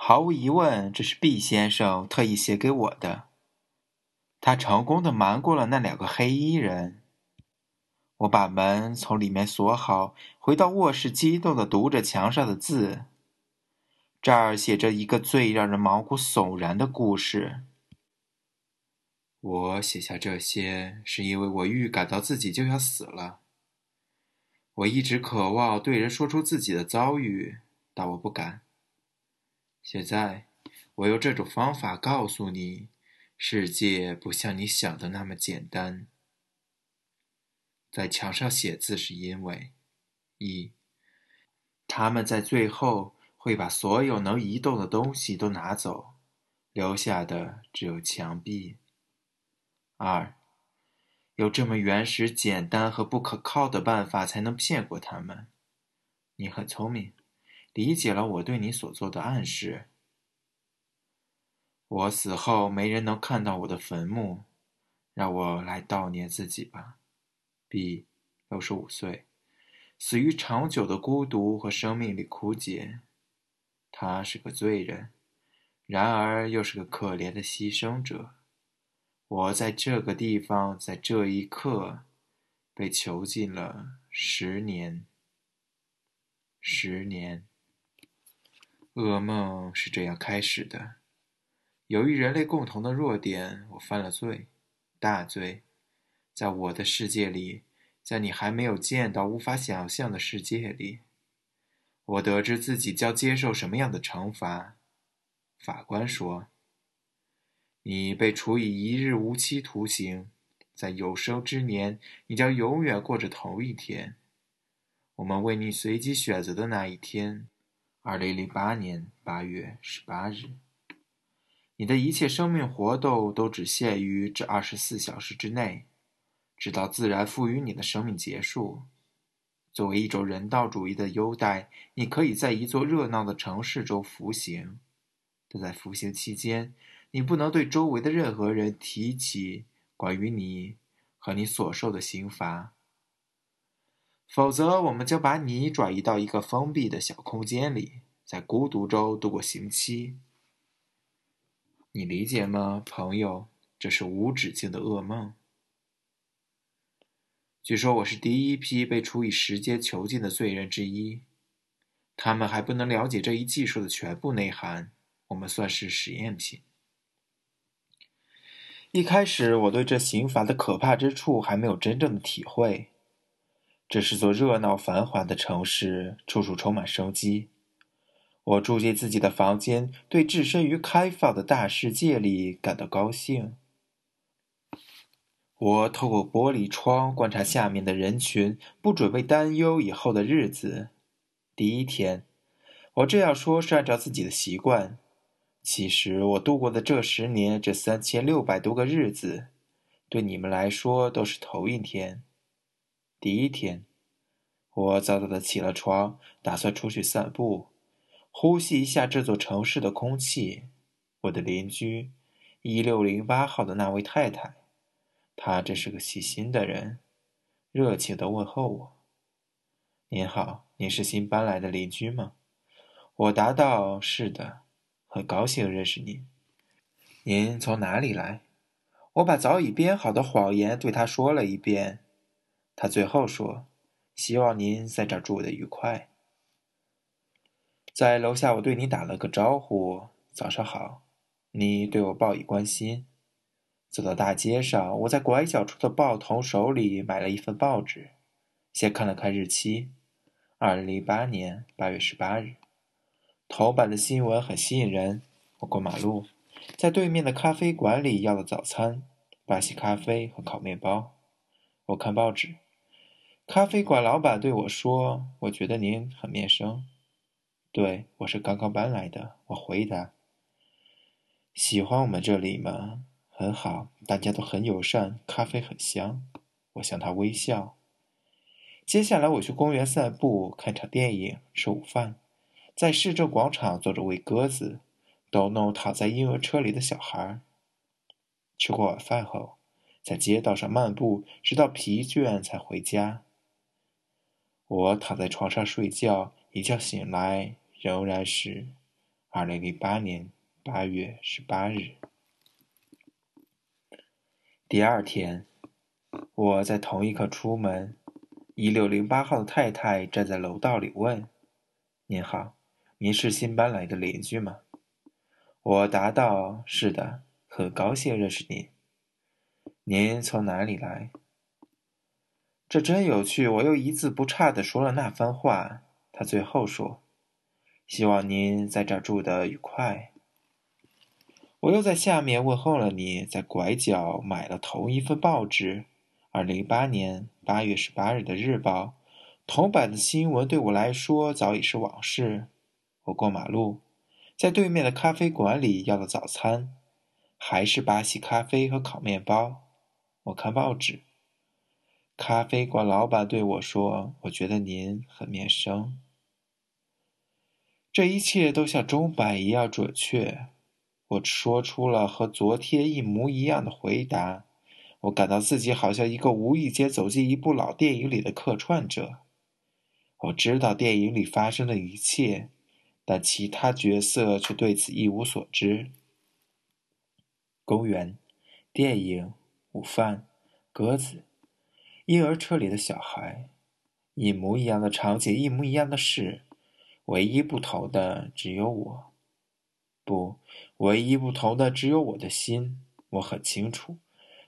毫无疑问，这是毕先生特意写给我的。他成功的瞒过了那两个黑衣人。我把门从里面锁好，回到卧室，激动的读着墙上的字。这儿写着一个最让人毛骨悚然的故事。我写下这些，是因为我预感到自己就要死了。我一直渴望对人说出自己的遭遇，但我不敢。现在，我用这种方法告诉你，世界不像你想的那么简单。在墙上写字是因为，一，他们在最后会把所有能移动的东西都拿走，留下的只有墙壁。二，有这么原始、简单和不可靠的办法才能骗过他们。你很聪明，理解了我对你所做的暗示。我死后没人能看到我的坟墓，让我来悼念自己吧。B，六十五岁，死于长久的孤独和生命里枯竭。他是个罪人，然而又是个可怜的牺牲者。我在这个地方，在这一刻，被囚禁了十年。十年。噩梦是这样开始的：由于人类共同的弱点，我犯了罪，大罪。在我的世界里，在你还没有见到、无法想象的世界里，我得知自己将接受什么样的惩罚。法官说。你被处以一日无期徒刑，在有生之年，你将永远过着头一天。我们为你随机选择的那一天，二零零八年八月十八日。你的一切生命活动都只限于这二十四小时之内，直到自然赋予你的生命结束。作为一种人道主义的优待，你可以在一座热闹的城市中服刑，但在服刑期间。你不能对周围的任何人提起关于你和你所受的刑罚，否则我们就把你转移到一个封闭的小空间里，在孤独中度过刑期。你理解吗，朋友？这是无止境的噩梦。据说我是第一批被处以时间囚禁的罪人之一，他们还不能了解这一技术的全部内涵。我们算是实验品。一开始，我对这刑罚的可怕之处还没有真正的体会。这是座热闹繁华的城市，处处充满生机。我住进自己的房间，对置身于开放的大世界里感到高兴。我透过玻璃窗观察下面的人群，不准备担忧以后的日子。第一天，我这样说是按照自己的习惯。其实我度过的这十年，这三千六百多个日子，对你们来说都是头一天。第一天，我早早的起了床，打算出去散步，呼吸一下这座城市的空气。我的邻居，一六零八号的那位太太，她真是个细心的人，热情的问候我：“您好，您是新搬来的邻居吗？”我答道：“是的。”很高兴认识您。您从哪里来？我把早已编好的谎言对他说了一遍。他最后说：“希望您在这儿住的愉快。”在楼下，我对你打了个招呼：“早上好。”你对我报以关心。走到大街上，我在拐角处的报童手里买了一份报纸，先看了看日期：二零零八年八月十八日。头版的新闻很吸引人。我过马路，在对面的咖啡馆里要了早餐：巴西咖啡和烤面包。我看报纸，咖啡馆老板对我说：“我觉得您很面生。”“对，我是刚刚搬来的。”我回答。“喜欢我们这里吗？”“很好，大家都很友善，咖啡很香。”我向他微笑。接下来我去公园散步，看场电影，吃午饭。在市政广场坐着喂鸽子，逗弄躺在婴儿车里的小孩。吃过晚饭后，在街道上漫步，直到疲倦才回家。我躺在床上睡觉，一觉醒来仍然是二零零八年八月十八日。第二天，我在同一刻出门，一六零八号的太太站在楼道里问：“您好，您是新搬来的邻居吗？”我答道：“是的，很高兴认识您。您从哪里来？”这真有趣，我又一字不差地说了那番话。他最后说：“希望您在这儿住得愉快。”我又在下面问候了你，在拐角买了同一份报纸，二零一八年八月十八日的日报，头版的新闻对我来说早已是往事。我过马路，在对面的咖啡馆里要了早餐，还是巴西咖啡和烤面包。我看报纸，咖啡馆老板对我说：“我觉得您很面生。”这一切都像钟摆一样准确。我说出了和昨天一模一样的回答。我感到自己好像一个无意间走进一部老电影里的客串者。我知道电影里发生的一切，但其他角色却对此一无所知。公园、电影、午饭、鸽子、婴儿车里的小孩，一模一样的场景，一模一样的事，唯一不同的只有我。不，唯一不同的只有我的心。我很清楚，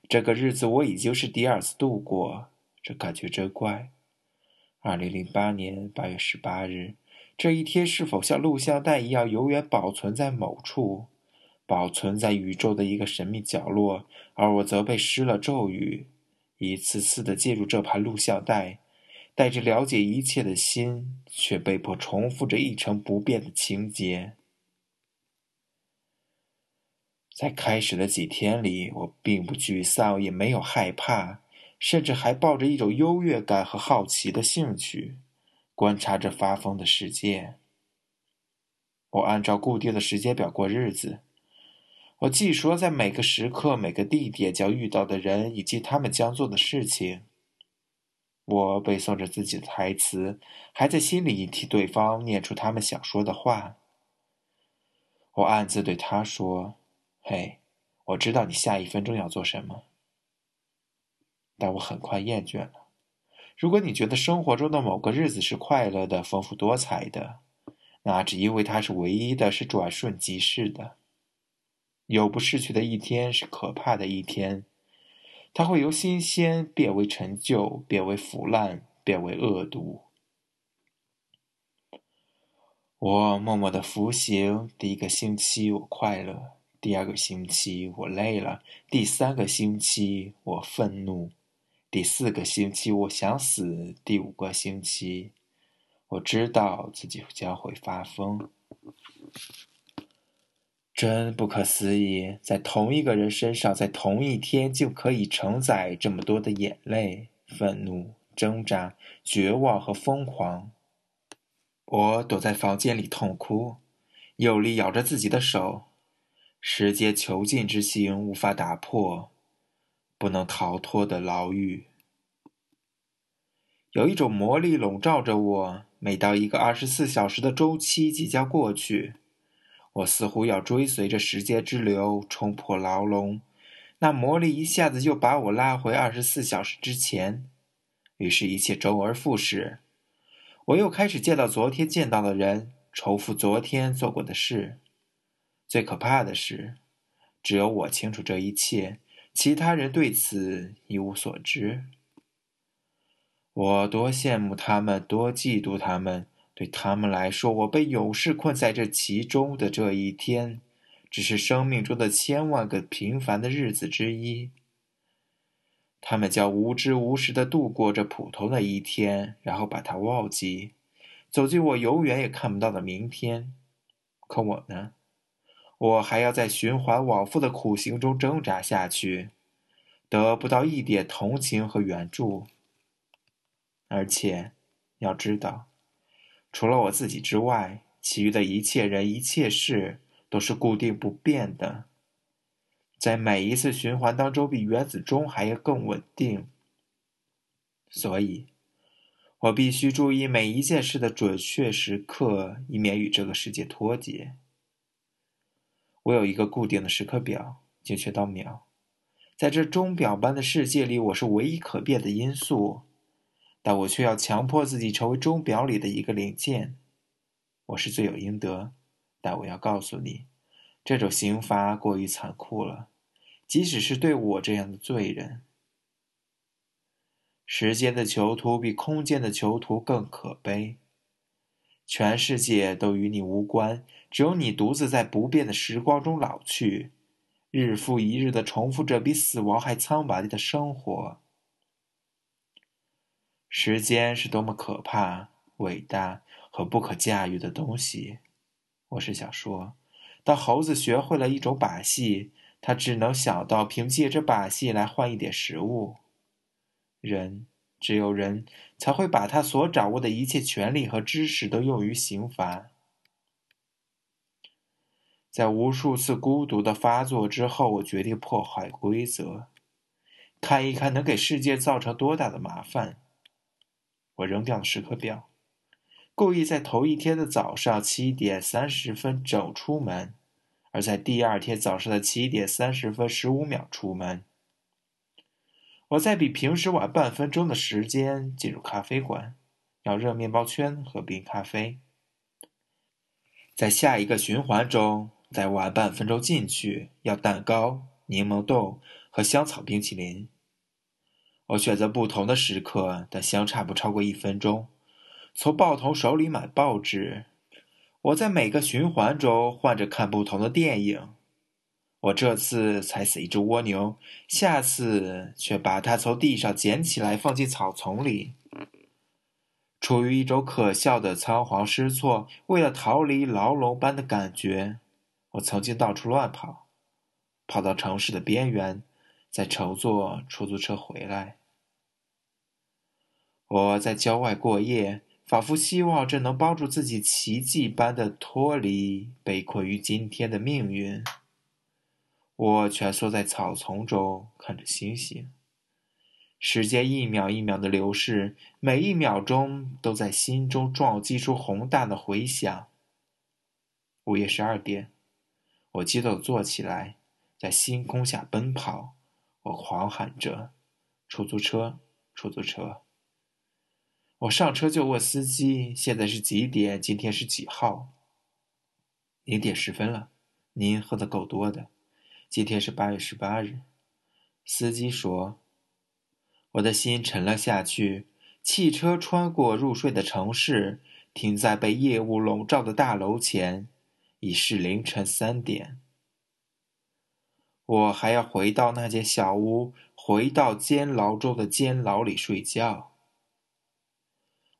这个日子我已经是第二次度过，这感觉真怪。二零零八年八月十八日，这一天是否像录像带一样永远保存在某处，保存在宇宙的一个神秘角落？而我则被施了咒语，一次次的进入这盘录像带，带着了解一切的心，却被迫重复着一成不变的情节。在开始的几天里，我并不沮丧，也没有害怕，甚至还抱着一种优越感和好奇的兴趣，观察着发疯的世界。我按照固定的时间表过日子，我记说在每个时刻、每个地点将遇到的人以及他们将做的事情。我背诵着自己的台词，还在心里替对方念出他们想说的话。我暗自对他说。嘿，我知道你下一分钟要做什么，但我很快厌倦了。如果你觉得生活中的某个日子是快乐的、丰富多彩的，那只因为它是唯一的，是转瞬即逝的。有不逝去的一天是可怕的一天，它会由新鲜变为陈旧，变为腐烂，变为恶毒。我默默的服刑，第一个星期我快乐。第二个星期我累了，第三个星期我愤怒，第四个星期我想死，第五个星期我知道自己将会发疯。真不可思议，在同一个人身上，在同一天就可以承载这么多的眼泪、愤怒、挣扎、绝望和疯狂。我躲在房间里痛哭，用力咬着自己的手。时间囚禁之心无法打破，不能逃脱的牢狱。有一种魔力笼罩着我。每到一个二十四小时的周期即将过去，我似乎要追随着时间之流冲破牢笼，那魔力一下子就把我拉回二十四小时之前。于是，一切周而复始。我又开始见到昨天见到的人，重复昨天做过的事。最可怕的是，只有我清楚这一切，其他人对此一无所知。我多羡慕他们，多嫉妒他们。对他们来说，我被永世困在这其中的这一天，只是生命中的千万个平凡的日子之一。他们将无知无识的度过这普通的一天，然后把它忘记，走进我永远也看不到的明天。可我呢？我还要在循环往复的苦行中挣扎下去，得不到一点同情和援助。而且，要知道，除了我自己之外，其余的一切人、一切事都是固定不变的，在每一次循环当中，比原子钟还要更稳定。所以，我必须注意每一件事的准确时刻，以免与这个世界脱节。我有一个固定的时刻表，精确到秒。在这钟表般的世界里，我是唯一可变的因素，但我却要强迫自己成为钟表里的一个零件。我是罪有应得，但我要告诉你，这种刑罚过于残酷了，即使是对我这样的罪人。时间的囚徒比空间的囚徒更可悲。全世界都与你无关，只有你独自在不变的时光中老去。日复一日的重复着比死亡还苍白的生活。时间是多么可怕、伟大和不可驾驭的东西！我是想说，当猴子学会了一种把戏，他只能想到凭借这把戏来换一点食物。人，只有人才会把他所掌握的一切权利和知识都用于刑罚。在无数次孤独的发作之后，我决定破坏规则，看一看能给世界造成多大的麻烦。我扔掉了时刻表，故意在头一天的早上七点三十分整出门，而在第二天早上的七点三十分十五秒出门。我在比平时晚半分钟的时间进入咖啡馆，要热面包圈和冰咖啡。在下一个循环中。再晚半分钟进去，要蛋糕、柠檬豆和香草冰淇淋。我选择不同的时刻，但相差不超过一分钟。从报童手里买报纸。我在每个循环中换着看不同的电影。我这次踩死一只蜗牛，下次却把它从地上捡起来放进草丛里。处于一种可笑的仓皇失措，为了逃离牢笼般的感觉。我曾经到处乱跑，跑到城市的边缘，再乘坐出租车回来。我在郊外过夜，仿佛希望这能帮助自己奇迹般的脱离被困于今天的命运。我蜷缩在草丛中，看着星星。时间一秒一秒的流逝，每一秒钟都在心中撞击出宏大的回响。午夜十二点。我激动坐起来，在星空下奔跑。我狂喊着：“出租车，出租车！”我上车就问司机：“现在是几点？今天是几号？”零点十分了。您喝的够多的。今天是八月十八日。司机说：“我的心沉了下去。”汽车穿过入睡的城市，停在被夜雾笼罩的大楼前。已是凌晨三点，我还要回到那间小屋，回到监牢中的监牢里睡觉。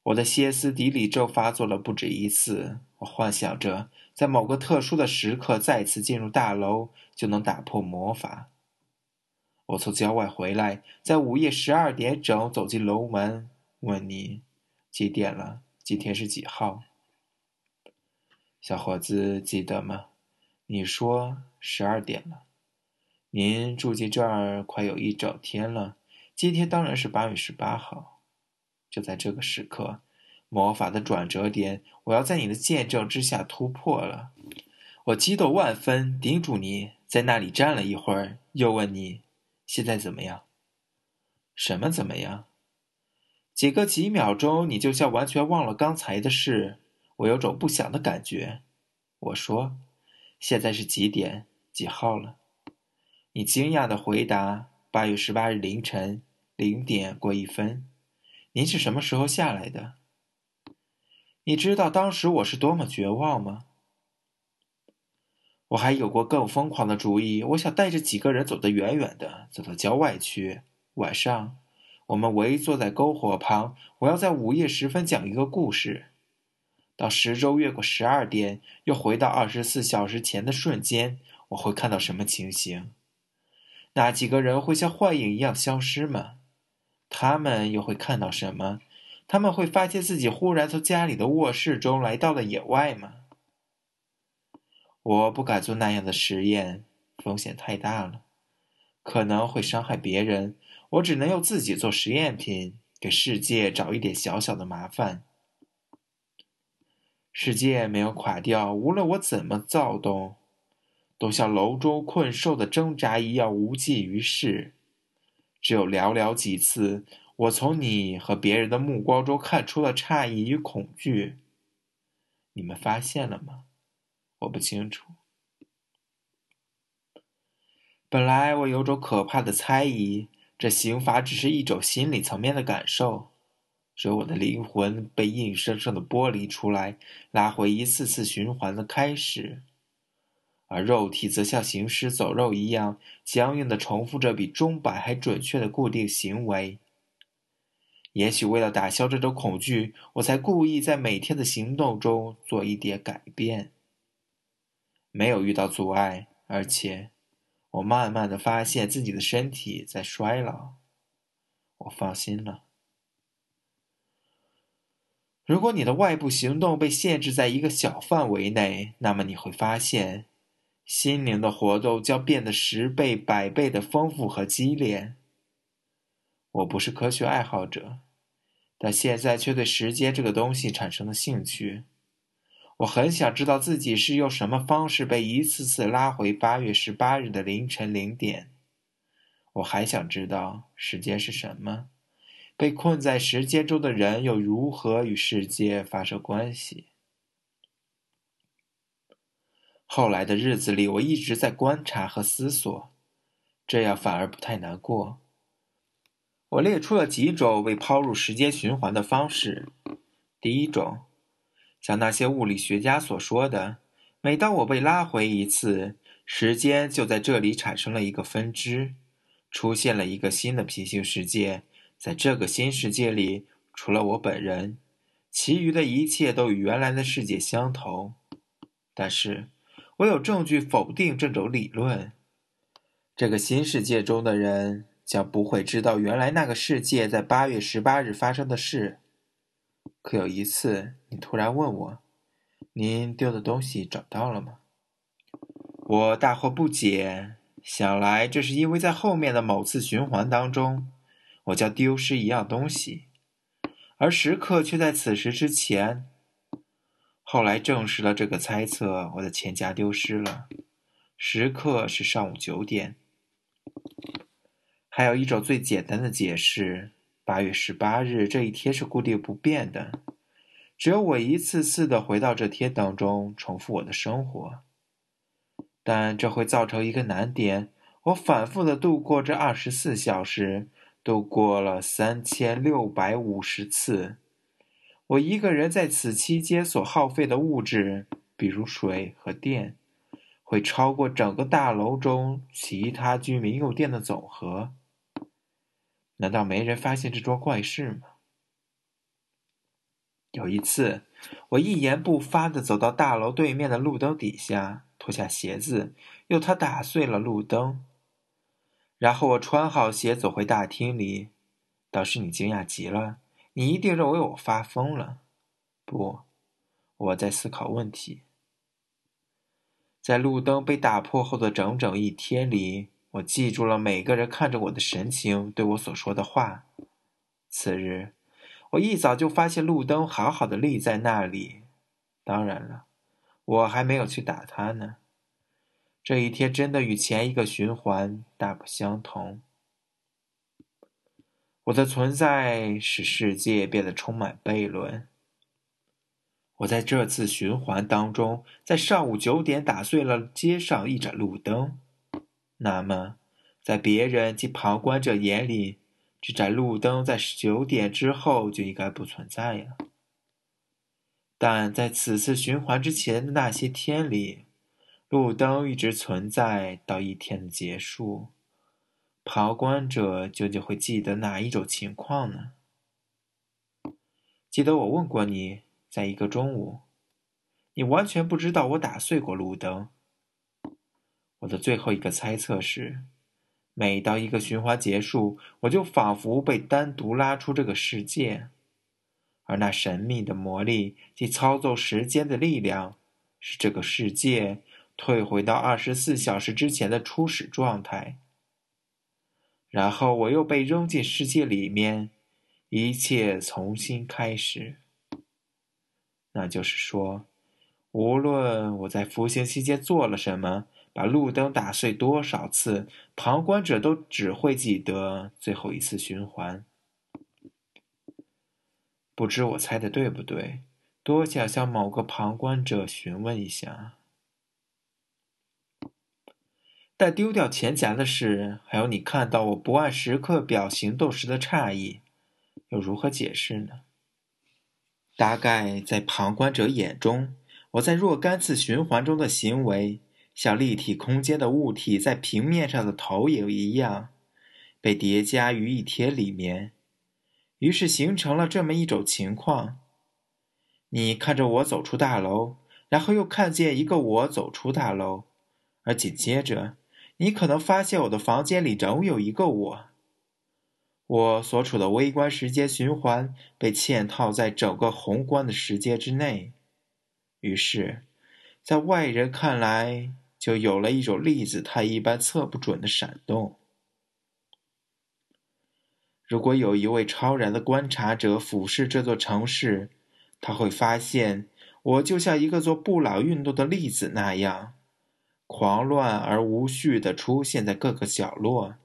我的歇斯底里症发作了不止一次，我幻想着在某个特殊的时刻再次进入大楼，就能打破魔法。我从郊外回来，在午夜十二点整走进楼门，问你几点了？今天是几号？小伙子，记得吗？你说十二点了。您住进这儿快有一整天了。今天当然是八月十八号。就在这个时刻，魔法的转折点，我要在你的见证之下突破了。我激动万分，叮嘱你在那里站了一会儿，又问你现在怎么样？什么怎么样？几个几秒钟，你就像完全忘了刚才的事。我有种不祥的感觉，我说：“现在是几点？几号了？”你惊讶的回答：“八月十八日凌晨零点过一分。”您是什么时候下来的？你知道当时我是多么绝望吗？我还有过更疯狂的主意，我想带着几个人走得远远的，走到郊外去。晚上，我们围坐在篝火旁，我要在午夜时分讲一个故事。到时钟越过十二点，又回到二十四小时前的瞬间，我会看到什么情形？那几个人会像幻影一样消失吗？他们又会看到什么？他们会发现自己忽然从家里的卧室中来到了野外吗？我不敢做那样的实验，风险太大了，可能会伤害别人。我只能用自己做实验品，给世界找一点小小的麻烦。世界没有垮掉，无论我怎么躁动。都像楼中困兽的挣扎一样无济于事。只有寥寥几次，我从你和别人的目光中看出了诧异与恐惧。你们发现了吗？我不清楚。本来我有种可怕的猜疑，这刑罚只是一种心理层面的感受，使我的灵魂被硬生生的剥离出来，拉回一次次循环的开始，而肉体则像行尸走肉一样，僵硬的重复着比钟摆还准确的固定行为。也许为了打消这种恐惧，我才故意在每天的行动中做一点改变。没有遇到阻碍，而且。我慢慢的发现自己的身体在衰老，我放心了。如果你的外部行动被限制在一个小范围内，那么你会发现，心灵的活动将变得十倍、百倍的丰富和激烈。我不是科学爱好者，但现在却对时间这个东西产生了兴趣。我很想知道自己是用什么方式被一次次拉回八月十八日的凌晨零点。我还想知道时间是什么，被困在时间中的人又如何与世界发生关系。后来的日子里，我一直在观察和思索，这样反而不太难过。我列出了几种被抛入时间循环的方式。第一种。像那些物理学家所说的，每当我被拉回一次，时间就在这里产生了一个分支，出现了一个新的平行世界。在这个新世界里，除了我本人，其余的一切都与原来的世界相同。但是，我有证据否定这种理论。这个新世界中的人将不会知道原来那个世界在八月十八日发生的事。可有一次，你突然问我：“您丢的东西找到了吗？”我大惑不解，想来这是因为在后面的某次循环当中，我将丢失一样东西，而时刻却在此时之前。后来证实了这个猜测，我的钱夹丢失了，时刻是上午九点。还有一种最简单的解释。八月十八日这一天是固定不变的，只有我一次次的回到这天当中，重复我的生活。但这会造成一个难点：我反复的度过这二十四小时，度过了三千六百五十次。我一个人在此期间所耗费的物质，比如水和电，会超过整个大楼中其他居民用电的总和。难道没人发现这桩怪事吗？有一次，我一言不发的走到大楼对面的路灯底下，脱下鞋子，用它打碎了路灯。然后我穿好鞋走回大厅里。倒是你惊讶极了，你一定认为我发疯了。不，我在思考问题。在路灯被打破后的整整一天里。我记住了每个人看着我的神情，对我所说的话。次日，我一早就发现路灯好好的立在那里。当然了，我还没有去打它呢。这一天真的与前一个循环大不相同。我的存在使世界变得充满悖论。我在这次循环当中，在上午九点打碎了街上一盏路灯。那么，在别人及旁观者眼里，这盏路灯在九点之后就应该不存在了。但在此次循环之前的那些天里，路灯一直存在到一天的结束。旁观者究竟会记得哪一种情况呢？记得我问过你，在一个中午，你完全不知道我打碎过路灯。我的最后一个猜测是，每当一个循环结束，我就仿佛被单独拉出这个世界，而那神秘的魔力及操纵时间的力量，使这个世界退回到二十四小时之前的初始状态。然后我又被扔进世界里面，一切重新开始。那就是说，无论我在服刑期间做了什么。把路灯打碎多少次，旁观者都只会记得最后一次循环。不知我猜的对不对？多想向某个旁观者询问一下。但丢掉钱夹的事，还有你看到我不按时刻表行动时的诧异，又如何解释呢？大概在旁观者眼中，我在若干次循环中的行为，像立体空间的物体在平面上的投影一样，被叠加于一贴里面，于是形成了这么一种情况：你看着我走出大楼，然后又看见一个我走出大楼，而紧接着，你可能发现我的房间里仍有一个我。我所处的微观时间循环被嵌套在整个宏观的时间之内，于是，在外人看来，就有了一种粒子态一般测不准的闪动。如果有一位超然的观察者俯视这座城市，他会发现我就像一个做布朗运动的粒子那样，狂乱而无序地出现在各个角落。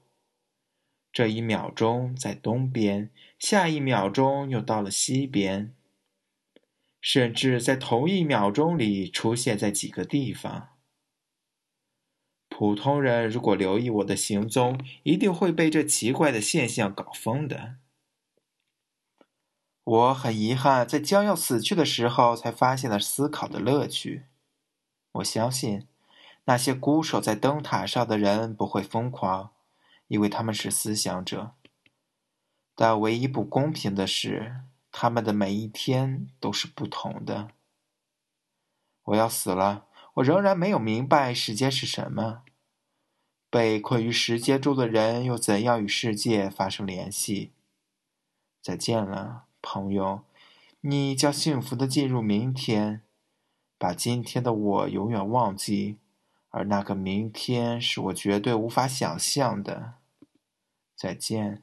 这一秒钟在东边，下一秒钟又到了西边，甚至在同一秒钟里出现在几个地方。普通人如果留意我的行踪，一定会被这奇怪的现象搞疯的。我很遗憾，在将要死去的时候才发现了思考的乐趣。我相信，那些孤守在灯塔上的人不会疯狂。因为他们是思想者，但唯一不公平的是，他们的每一天都是不同的。我要死了，我仍然没有明白时间是什么。被困于时间中的人又怎样与世界发生联系？再见了，朋友，你将幸福的进入明天，把今天的我永远忘记。而那个明天是我绝对无法想象的。再见。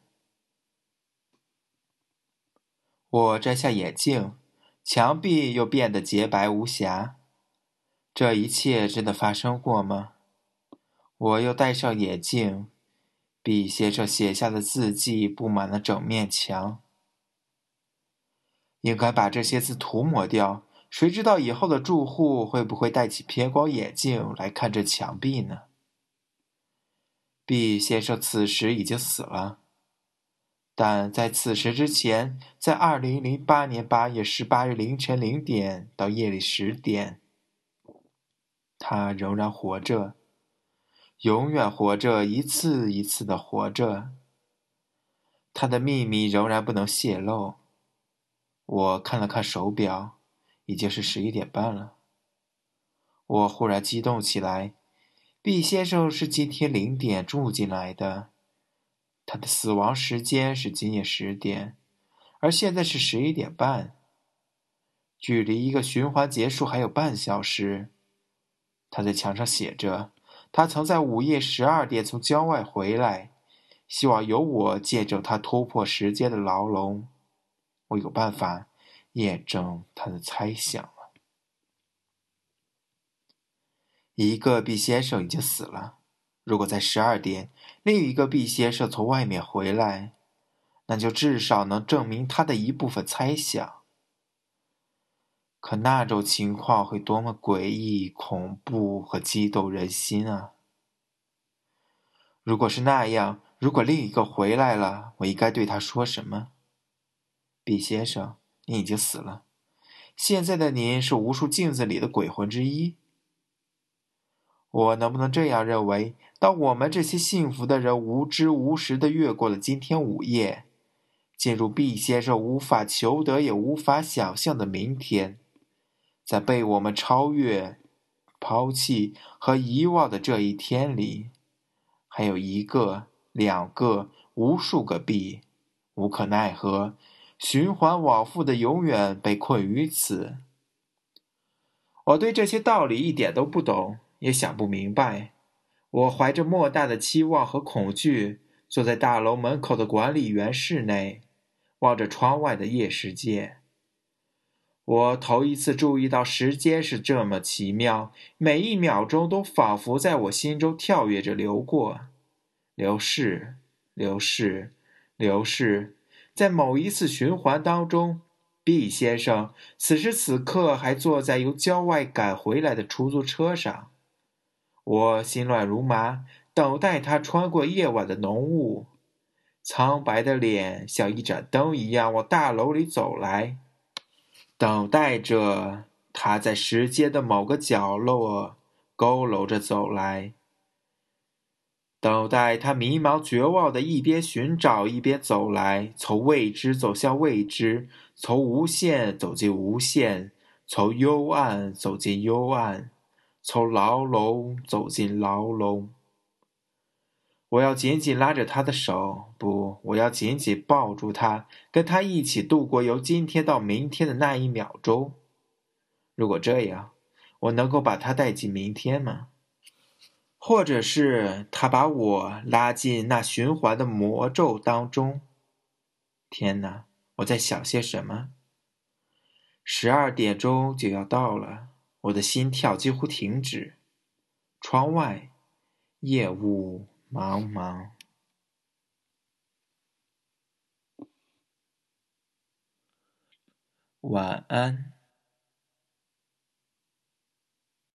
我摘下眼镜，墙壁又变得洁白无瑕。这一切真的发生过吗？我又戴上眼镜，笔写着写下的字迹布满了整面墙。应该把这些字涂抹掉。谁知道以后的住户会不会戴起偏光眼镜来看这墙壁呢？B 先生此时已经死了，但在此时之前，在二零零八年八月十八日凌晨零点到夜里十点，他仍然活着，永远活着，一次一次的活着。他的秘密仍然不能泄露。我看了看手表。已经是十一点半了。我忽然激动起来。毕先生是今天零点住进来的，他的死亡时间是今夜十点，而现在是十一点半，距离一个循环结束还有半小时。他在墙上写着：“他曾在午夜十二点从郊外回来，希望由我见证他突破时间的牢笼。我有办法。”验证他的猜想了。一个毕先生已经死了。如果在十二点，另一个毕先生从外面回来，那就至少能证明他的一部分猜想。可那种情况会多么诡异、恐怖和激动人心啊！如果是那样，如果另一个回来了，我应该对他说什么？毕先生。你已经死了，现在的您是无数镜子里的鬼魂之一。我能不能这样认为：当我们这些幸福的人无知无识的越过了今天午夜，进入毕先生无法求得也无法想象的明天，在被我们超越、抛弃和遗忘的这一天里，还有一个、两个、无数个毕，无可奈何。循环往复的，永远被困于此。我对这些道理一点都不懂，也想不明白。我怀着莫大的期望和恐惧，坐在大楼门口的管理员室内，望着窗外的夜世界。我头一次注意到时间是这么奇妙，每一秒钟都仿佛在我心中跳跃着流过，流逝，流逝，流逝。在某一次循环当中，B 先生此时此刻还坐在由郊外赶回来的出租车上。我心乱如麻，等待他穿过夜晚的浓雾，苍白的脸像一盏灯一样往大楼里走来。等待着他在时间的某个角落佝偻着走来，等待他迷茫绝望的一边寻找一边走来，从未知走向未知，从无限走进无限，从幽暗走进幽暗，从牢笼走进牢笼。我要紧紧拉着他的手，不，我要紧紧抱住他，跟他一起度过由今天到明天的那一秒钟。如果这样，我能够把他带进明天吗？或者是他把我拉进那循环的魔咒当中？天哪，我在想些什么？十二点钟就要到了，我的心跳几乎停止。窗外，夜雾。茫茫，晚安。